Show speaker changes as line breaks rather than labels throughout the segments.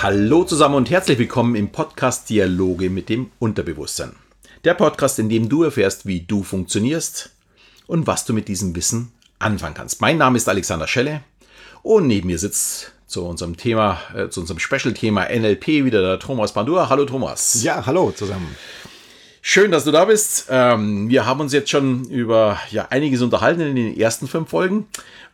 Hallo zusammen und herzlich willkommen im Podcast Dialoge mit dem Unterbewusstsein. Der Podcast, in dem du erfährst, wie du funktionierst und was du mit diesem Wissen anfangen kannst. Mein Name ist Alexander Schelle und neben mir sitzt zu unserem Thema, äh, zu unserem Special-Thema NLP wieder der Thomas Pandur. Hallo Thomas.
Ja, hallo zusammen.
Schön, dass du da bist. Ähm, wir haben uns jetzt schon über ja, einiges unterhalten in den ersten fünf Folgen.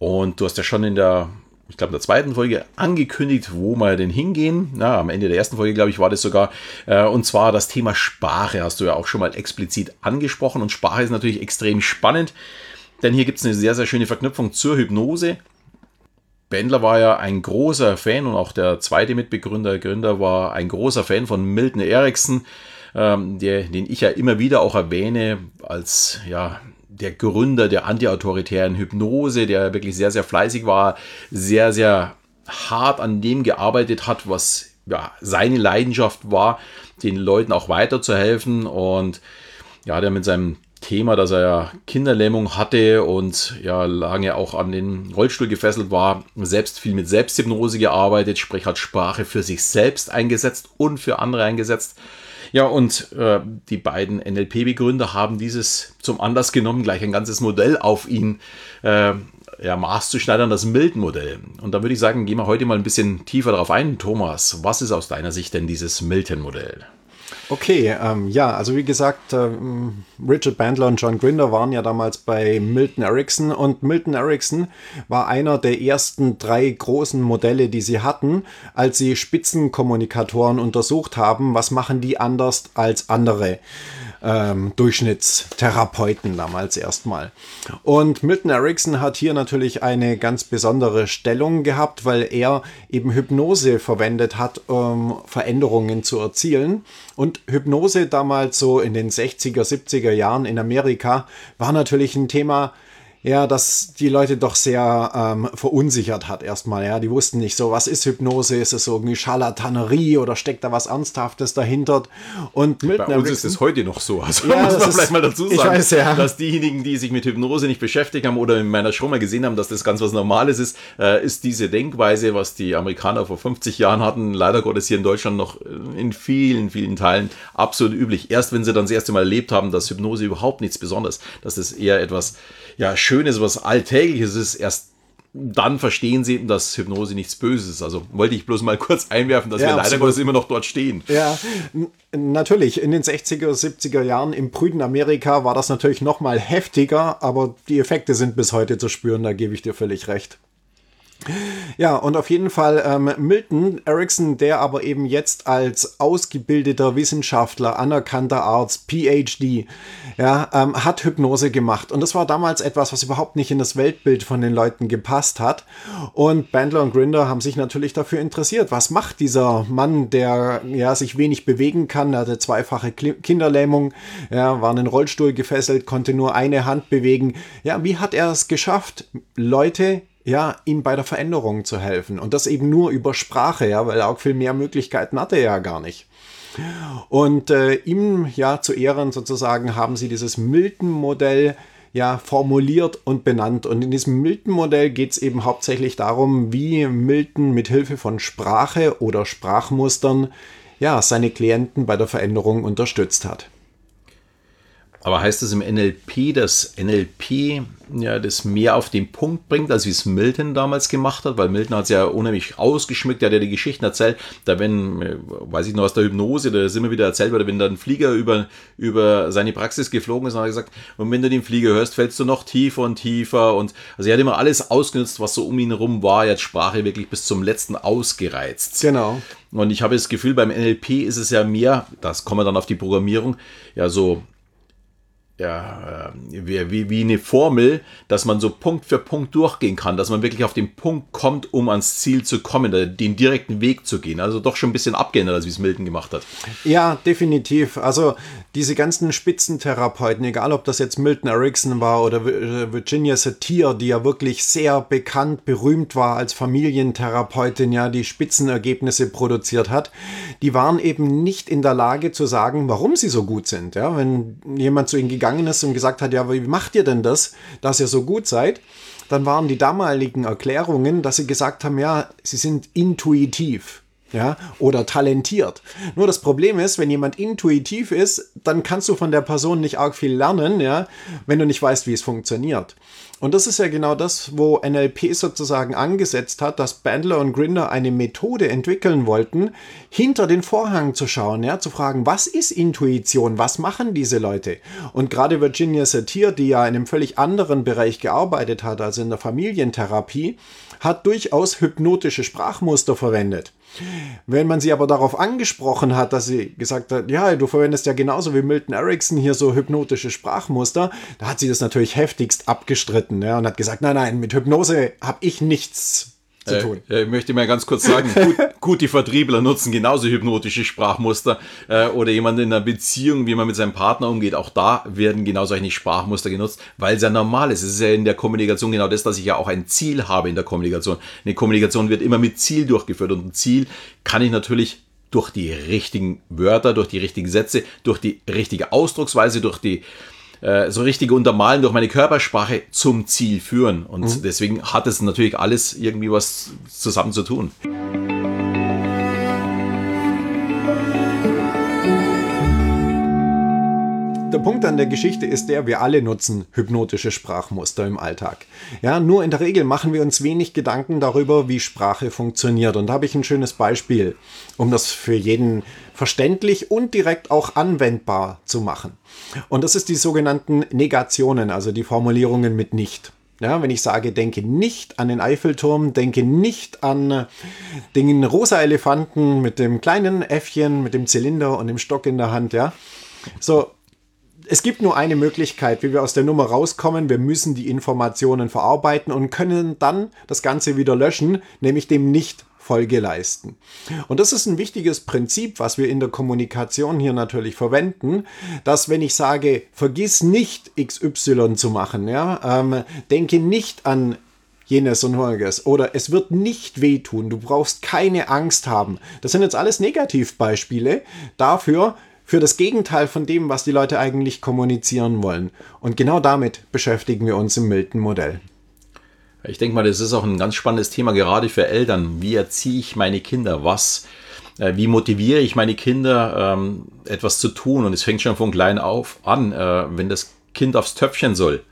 Und du hast ja schon in der, ich glaube, der zweiten Folge angekündigt, wo wir denn hingehen. Na, am Ende der ersten Folge, glaube ich, war das sogar. Äh, und zwar das Thema Sprache hast du ja auch schon mal explizit angesprochen. Und Sprache ist natürlich extrem spannend, denn hier gibt es eine sehr, sehr schöne Verknüpfung zur Hypnose. Bendler war ja ein großer Fan und auch der zweite Mitbegründer, Gründer war ein großer Fan von Milton Erickson, ähm, der, den ich ja immer wieder auch erwähne als ja, der Gründer der antiautoritären Hypnose, der wirklich sehr, sehr fleißig war, sehr, sehr hart an dem gearbeitet hat, was ja, seine Leidenschaft war, den Leuten auch weiterzuhelfen und ja, der mit seinem Thema, dass er ja Kinderlähmung hatte und ja lange auch an den Rollstuhl gefesselt war, selbst viel mit Selbsthypnose gearbeitet, sprich hat Sprache für sich selbst eingesetzt und für andere eingesetzt. Ja, und äh, die beiden NLP-Begründer haben dieses zum Anlass genommen, gleich ein ganzes Modell auf ihn äh, ja, maßzuschneidern, das Milton-Modell. Und da würde ich sagen, gehen wir heute mal ein bisschen tiefer darauf ein. Thomas, was ist aus deiner Sicht denn dieses Milton-Modell?
Okay, ähm, ja, also wie gesagt, ähm, Richard Bandler und John Grinder waren ja damals bei Milton Erickson und Milton Erickson war einer der ersten drei großen Modelle, die sie hatten, als sie Spitzenkommunikatoren untersucht haben, was machen die anders als andere ähm, Durchschnittstherapeuten damals erstmal. Und Milton Erickson hat hier natürlich eine ganz besondere Stellung gehabt, weil er eben Hypnose verwendet hat, um Veränderungen zu erzielen. Und Hypnose damals so in den 60er, 70er Jahren in Amerika war natürlich ein Thema, ja, dass die Leute doch sehr ähm, verunsichert hat erstmal. Ja, die wussten nicht so, was ist Hypnose? Ist es irgendwie Scharlatanerie oder steckt da was Ernsthaftes dahinter? Und
Milton Bei uns ist es heute noch so. Also ja, muss man vielleicht mal dazu sagen, weiß, ja. dass diejenigen, die sich mit Hypnose nicht beschäftigt haben oder in meiner Show mal gesehen haben, dass das ganz was Normales ist, äh, ist diese Denkweise, was die Amerikaner vor 50 Jahren hatten, leider Gottes hier in Deutschland noch in vielen, vielen Teilen absolut üblich. Erst wenn sie dann das erste Mal erlebt haben, dass Hypnose überhaupt nichts Besonderes, dass es eher etwas ja, Schönes, was Alltägliches ist, erst dann verstehen sie, dass Hypnose nichts Böses ist. Also wollte ich bloß mal kurz einwerfen, dass ja, wir leider Gottes immer noch dort stehen.
Ja, natürlich. In den 60er, 70er Jahren im prüden Amerika war das natürlich noch mal heftiger, aber die Effekte sind bis heute zu spüren, da gebe ich dir völlig recht. Ja, und auf jeden Fall ähm, Milton Erickson, der aber eben jetzt als ausgebildeter Wissenschaftler, anerkannter Arzt, PhD, ja, ähm, hat Hypnose gemacht. Und das war damals etwas, was überhaupt nicht in das Weltbild von den Leuten gepasst hat. Und Bandler und Grinder haben sich natürlich dafür interessiert. Was macht dieser Mann, der ja sich wenig bewegen kann? Er hatte zweifache Kinderlähmung, ja, war in den Rollstuhl gefesselt, konnte nur eine Hand bewegen. Ja, wie hat er es geschafft, Leute ja, ihm bei der Veränderung zu helfen. Und das eben nur über Sprache, ja, weil auch viel mehr Möglichkeiten hatte er ja gar nicht. Und äh, ihm ja zu Ehren sozusagen haben sie dieses Milton-Modell ja formuliert und benannt. Und in diesem Milton-Modell geht es eben hauptsächlich darum, wie Milton mit Hilfe von Sprache oder Sprachmustern ja seine Klienten bei der Veränderung unterstützt hat.
Aber heißt das im NLP, dass NLP ja das mehr auf den Punkt bringt, als wie es Milton damals gemacht hat? Weil Milton hat es ja unheimlich ausgeschmückt, der hat ja die Geschichten erzählt, da wenn, äh, weiß ich noch aus der Hypnose, da ist immer wieder erzählt worden, wenn da ein Flieger über, über seine Praxis geflogen ist, dann hat er gesagt, und wenn du den Flieger hörst, fällst du noch tiefer und tiefer und also er hat immer alles ausgenutzt, was so um ihn herum war, jetzt Sprache wirklich bis zum letzten ausgereizt.
Genau.
Und ich habe das Gefühl, beim NLP ist es ja mehr, das kommen wir dann auf die Programmierung, ja so ja, äh, wie, wie eine Formel, dass man so Punkt für Punkt durchgehen kann, dass man wirklich auf den Punkt kommt, um ans Ziel zu kommen, den direkten Weg zu gehen. Also doch schon ein bisschen abgeändert, als wie es Milton gemacht hat.
Ja, definitiv. Also diese ganzen Spitzentherapeuten, egal ob das jetzt Milton Erickson war oder äh, Virginia Satir, die ja wirklich sehr bekannt, berühmt war als Familientherapeutin, ja, die Spitzenergebnisse produziert hat, die waren eben nicht in der Lage zu sagen, warum sie so gut sind. Ja, wenn jemand zu ihnen gegangen gegangen ist und gesagt hat, ja, wie macht ihr denn das, dass ihr so gut seid? Dann waren die damaligen Erklärungen, dass sie gesagt haben, ja, sie sind intuitiv. ja, oder talentiert. Nur das Problem ist, wenn jemand intuitiv ist, dann kannst du von der Person nicht arg viel lernen, ja, wenn du nicht weißt, wie es funktioniert. Und das ist ja genau das, wo NLP sozusagen angesetzt hat, dass Bandler und Grinder eine Methode entwickeln wollten, hinter den Vorhang zu schauen, ja, zu fragen, was ist Intuition, was machen diese Leute? Und gerade Virginia Satir, die ja in einem völlig anderen Bereich gearbeitet hat, also in der Familientherapie, hat durchaus hypnotische Sprachmuster verwendet. Wenn man sie aber darauf angesprochen hat, dass sie gesagt hat, ja, du verwendest ja genauso wie Milton Erickson hier so hypnotische Sprachmuster, da hat sie das natürlich heftigst abgestritten ja, und hat gesagt, nein, nein, mit Hypnose habe ich nichts zu äh, tun.
Äh, ich möchte mal ganz kurz sagen, gut, gut, die Vertriebler nutzen genauso hypnotische Sprachmuster äh, oder jemand in einer Beziehung, wie man mit seinem Partner umgeht, auch da werden genau solche Sprachmuster genutzt, weil es ja normal ist. Es ist ja in der Kommunikation genau das, dass ich ja auch ein Ziel habe in der Kommunikation. Eine Kommunikation wird immer mit Ziel durchgeführt und ein Ziel kann ich natürlich durch die richtigen Wörter, durch die richtigen Sätze, durch die richtige Ausdrucksweise, durch die äh, so richtige Untermalen durch meine Körpersprache zum Ziel führen. Und mhm. deswegen hat es natürlich alles irgendwie was zusammen zu tun.
Der Punkt an der Geschichte ist der, wir alle nutzen hypnotische Sprachmuster im Alltag. Ja, nur in der Regel machen wir uns wenig Gedanken darüber, wie Sprache funktioniert. Und da habe ich ein schönes Beispiel, um das für jeden verständlich und direkt auch anwendbar zu machen. Und das ist die sogenannten Negationen, also die Formulierungen mit nicht. Ja, wenn ich sage, denke nicht an den Eiffelturm, denke nicht an den rosa Elefanten mit dem kleinen Äffchen, mit dem Zylinder und dem Stock in der Hand, ja. So, es gibt nur eine Möglichkeit, wie wir aus der Nummer rauskommen. Wir müssen die Informationen verarbeiten und können dann das Ganze wieder löschen, nämlich dem nicht Folge leisten. Und das ist ein wichtiges Prinzip, was wir in der Kommunikation hier natürlich verwenden, dass wenn ich sage, vergiss nicht XY zu machen, ja, ähm, denke nicht an jenes und horiges oder es wird nicht wehtun, du brauchst keine Angst haben. Das sind jetzt alles Negativbeispiele dafür, für das Gegenteil von dem, was die Leute eigentlich kommunizieren wollen. Und genau damit beschäftigen wir uns im Milton-Modell.
Ich denke mal, das ist auch ein ganz spannendes Thema, gerade für Eltern. Wie erziehe ich meine Kinder? Was, äh, wie motiviere ich meine Kinder, ähm, etwas zu tun? Und es fängt schon von klein auf an, äh, wenn das Kind aufs Töpfchen soll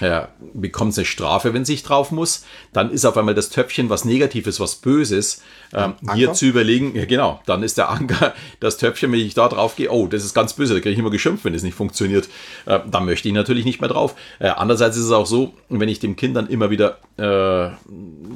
er bekommt eine Strafe, wenn sich drauf muss, dann ist auf einmal das Töpfchen was Negatives, was Böses. Ähm, hier zu überlegen, ja, genau, dann ist der Anker, das Töpfchen, wenn ich da drauf gehe, oh, das ist ganz böse, da kriege ich immer geschimpft, wenn es nicht funktioniert. Äh, da möchte ich natürlich nicht mehr drauf. Äh, andererseits ist es auch so, wenn ich dem Kind dann immer wieder äh,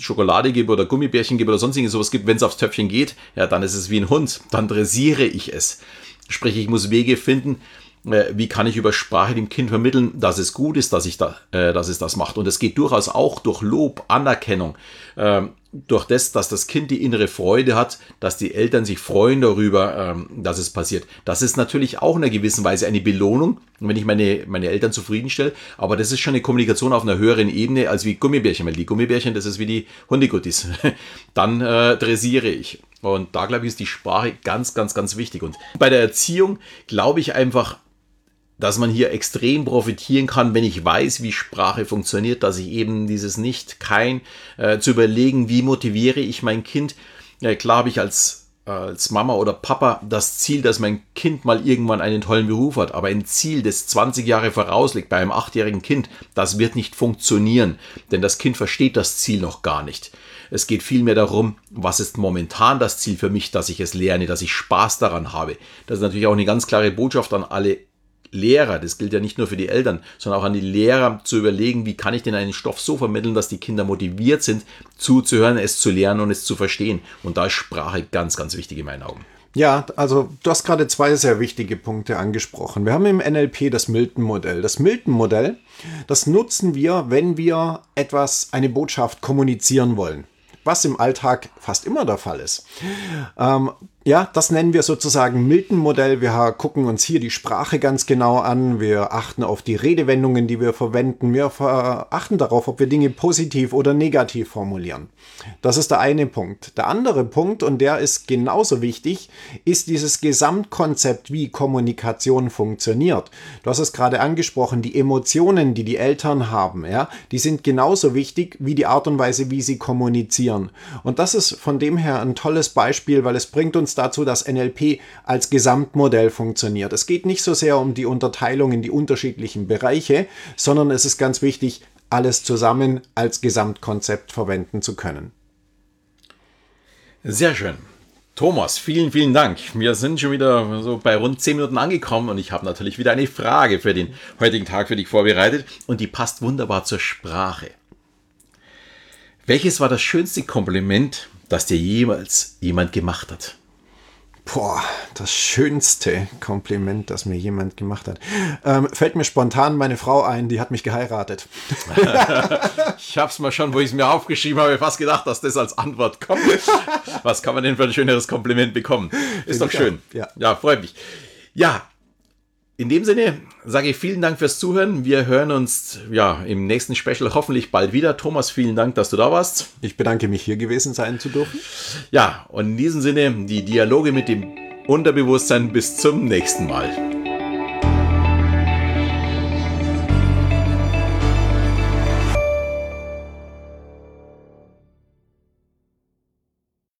Schokolade gebe oder Gummibärchen gebe oder sonstiges sowas gibt, wenn es aufs Töpfchen geht, ja, dann ist es wie ein Hund, dann dressiere ich es. Sprich, ich muss Wege finden, wie kann ich über Sprache dem Kind vermitteln, dass es gut ist, dass, ich da, äh, dass es das macht. Und es geht durchaus auch durch Lob, Anerkennung, ähm, durch das, dass das Kind die innere Freude hat, dass die Eltern sich freuen darüber, ähm, dass es passiert. Das ist natürlich auch in einer gewissen Weise eine Belohnung, wenn ich meine, meine Eltern zufriedenstelle. Aber das ist schon eine Kommunikation auf einer höheren Ebene als wie Gummibärchen, weil die Gummibärchen, das ist wie die Hundeguttis. Dann äh, dressiere ich. Und da glaube ich, ist die Sprache ganz, ganz, ganz wichtig. Und bei der Erziehung glaube ich einfach, dass man hier extrem profitieren kann, wenn ich weiß, wie Sprache funktioniert, dass ich eben dieses nicht, kein, äh, zu überlegen, wie motiviere ich mein Kind. Ja, klar habe ich als, als Mama oder Papa das Ziel, dass mein Kind mal irgendwann einen tollen Beruf hat, aber ein Ziel, das 20 Jahre vorausliegt bei einem achtjährigen Kind, das wird nicht funktionieren, denn das Kind versteht das Ziel noch gar nicht. Es geht vielmehr darum, was ist momentan das Ziel für mich, dass ich es lerne, dass ich Spaß daran habe. Das ist natürlich auch eine ganz klare Botschaft an alle Lehrer, das gilt ja nicht nur für die Eltern, sondern auch an die Lehrer zu überlegen, wie kann ich denn einen Stoff so vermitteln, dass die Kinder motiviert sind, zuzuhören, es zu lernen und es zu verstehen. Und da ist Sprache ganz, ganz wichtig in meinen Augen.
Ja, also du hast gerade zwei sehr wichtige Punkte angesprochen. Wir haben im NLP das Milton-Modell. Das Milton-Modell, das nutzen wir, wenn wir etwas, eine Botschaft kommunizieren wollen was im Alltag fast immer der Fall ist. Ähm, Ja, das nennen wir sozusagen Milton-Modell. Wir gucken uns hier die Sprache ganz genau an. Wir achten auf die Redewendungen, die wir verwenden. Wir achten darauf, ob wir Dinge positiv oder negativ formulieren. Das ist der eine Punkt. Der andere Punkt, und der ist genauso wichtig, ist dieses Gesamtkonzept, wie Kommunikation funktioniert. Du hast es gerade angesprochen, die Emotionen, die die Eltern haben, ja, die sind genauso wichtig wie die Art und Weise, wie sie kommunizieren. Und das ist von dem her ein tolles Beispiel, weil es bringt uns dazu, dass NLP als Gesamtmodell funktioniert. Es geht nicht so sehr um die Unterteilung in die unterschiedlichen Bereiche, sondern es ist ganz wichtig, alles zusammen als Gesamtkonzept verwenden zu können.
Sehr schön. Thomas, vielen, vielen Dank. Wir sind schon wieder so bei rund 10 Minuten angekommen und ich habe natürlich wieder eine Frage für den heutigen Tag für dich vorbereitet und die passt wunderbar zur Sprache. Welches war das schönste Kompliment, das dir jemals jemand gemacht hat?
Boah, das schönste Kompliment, das mir jemand gemacht hat. Ähm, fällt mir spontan meine Frau ein, die hat mich geheiratet.
ich hab's mal schon, wo ich es mir aufgeschrieben habe, fast gedacht, dass das als Antwort kommt. Was kann man denn für ein schöneres Kompliment bekommen? Ist Find doch schön. Ja. ja, freut mich. Ja, in dem Sinne sage ich vielen Dank fürs Zuhören. Wir hören uns ja im nächsten Special hoffentlich bald wieder. Thomas, vielen Dank, dass du da warst.
Ich bedanke mich, hier gewesen sein zu dürfen.
Ja, und in diesem Sinne die Dialoge mit dem Unterbewusstsein bis zum nächsten Mal.